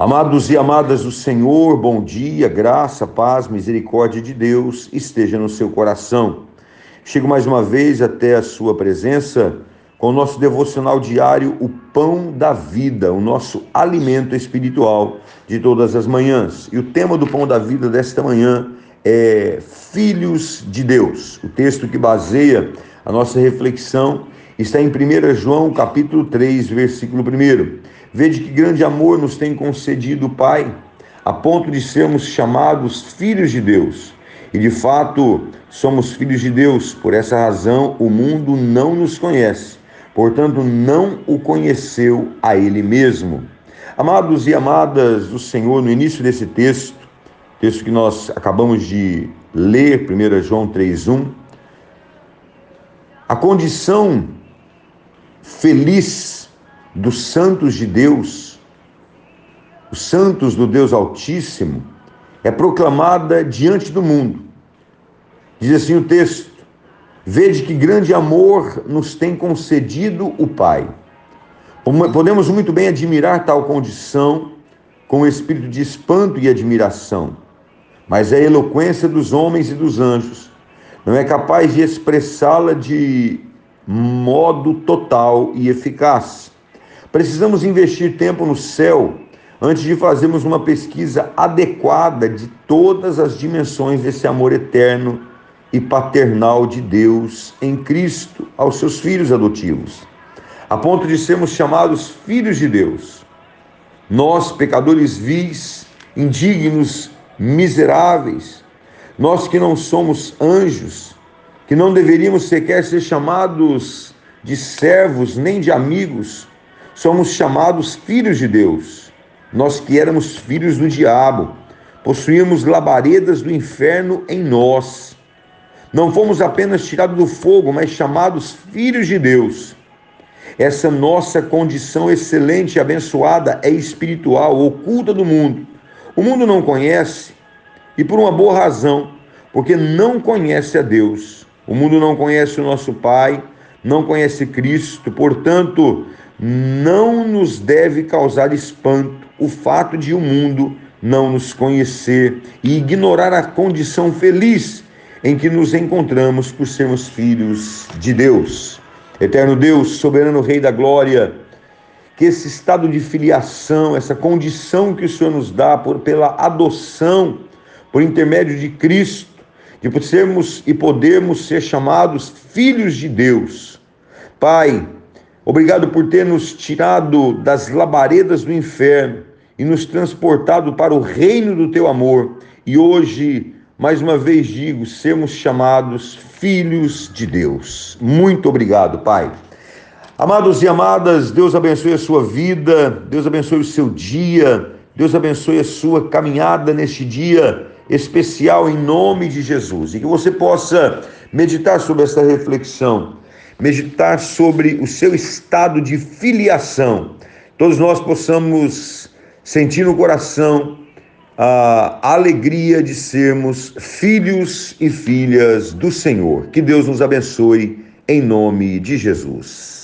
Amados e amadas do Senhor, bom dia, graça, paz, misericórdia de Deus esteja no seu coração. Chego mais uma vez até a sua presença com o nosso devocional diário, o pão da vida, o nosso alimento espiritual de todas as manhãs. E o tema do pão da vida desta manhã é Filhos de Deus. O texto que baseia a nossa reflexão está em 1 João, capítulo 3, versículo 1. Vede que grande amor nos tem concedido o Pai, a ponto de sermos chamados filhos de Deus. E de fato, somos filhos de Deus. Por essa razão, o mundo não nos conhece. Portanto, não o conheceu a ele mesmo. Amados e amadas do Senhor, no início desse texto, texto que nós acabamos de ler, 1 João 3:1, a condição feliz dos santos de Deus, os santos do Deus Altíssimo, é proclamada diante do mundo. Diz assim o texto: Vede que grande amor nos tem concedido o Pai. Podemos muito bem admirar tal condição com espírito de espanto e admiração, mas a eloquência dos homens e dos anjos não é capaz de expressá-la de modo total e eficaz. Precisamos investir tempo no céu antes de fazermos uma pesquisa adequada de todas as dimensões desse amor eterno e paternal de Deus em Cristo aos seus filhos adotivos, a ponto de sermos chamados filhos de Deus. Nós, pecadores vis, indignos, miseráveis, nós que não somos anjos, que não deveríamos sequer ser chamados de servos nem de amigos, somos chamados filhos de Deus. Nós que éramos filhos do diabo, possuíamos labaredas do inferno em nós. Não fomos apenas tirados do fogo, mas chamados filhos de Deus. Essa nossa condição excelente e abençoada é espiritual, oculta do mundo. O mundo não conhece, e por uma boa razão, porque não conhece a Deus. O mundo não conhece o nosso Pai, não conhece Cristo, portanto, não nos deve causar espanto o fato de o mundo não nos conhecer e ignorar a condição feliz em que nos encontramos por sermos filhos de Deus. Eterno Deus, soberano Rei da Glória, que esse estado de filiação, essa condição que o Senhor nos dá por, pela adoção, por intermédio de Cristo, de sermos e podermos ser chamados filhos de Deus. Pai, Obrigado por ter nos tirado das labaredas do inferno e nos transportado para o reino do teu amor. E hoje, mais uma vez digo, sermos chamados filhos de Deus. Muito obrigado, Pai. Amados e amadas, Deus abençoe a sua vida, Deus abençoe o seu dia, Deus abençoe a sua caminhada neste dia especial em nome de Jesus. E que você possa meditar sobre essa reflexão meditar sobre o seu estado de filiação. Todos nós possamos sentir no coração a alegria de sermos filhos e filhas do Senhor. Que Deus nos abençoe em nome de Jesus.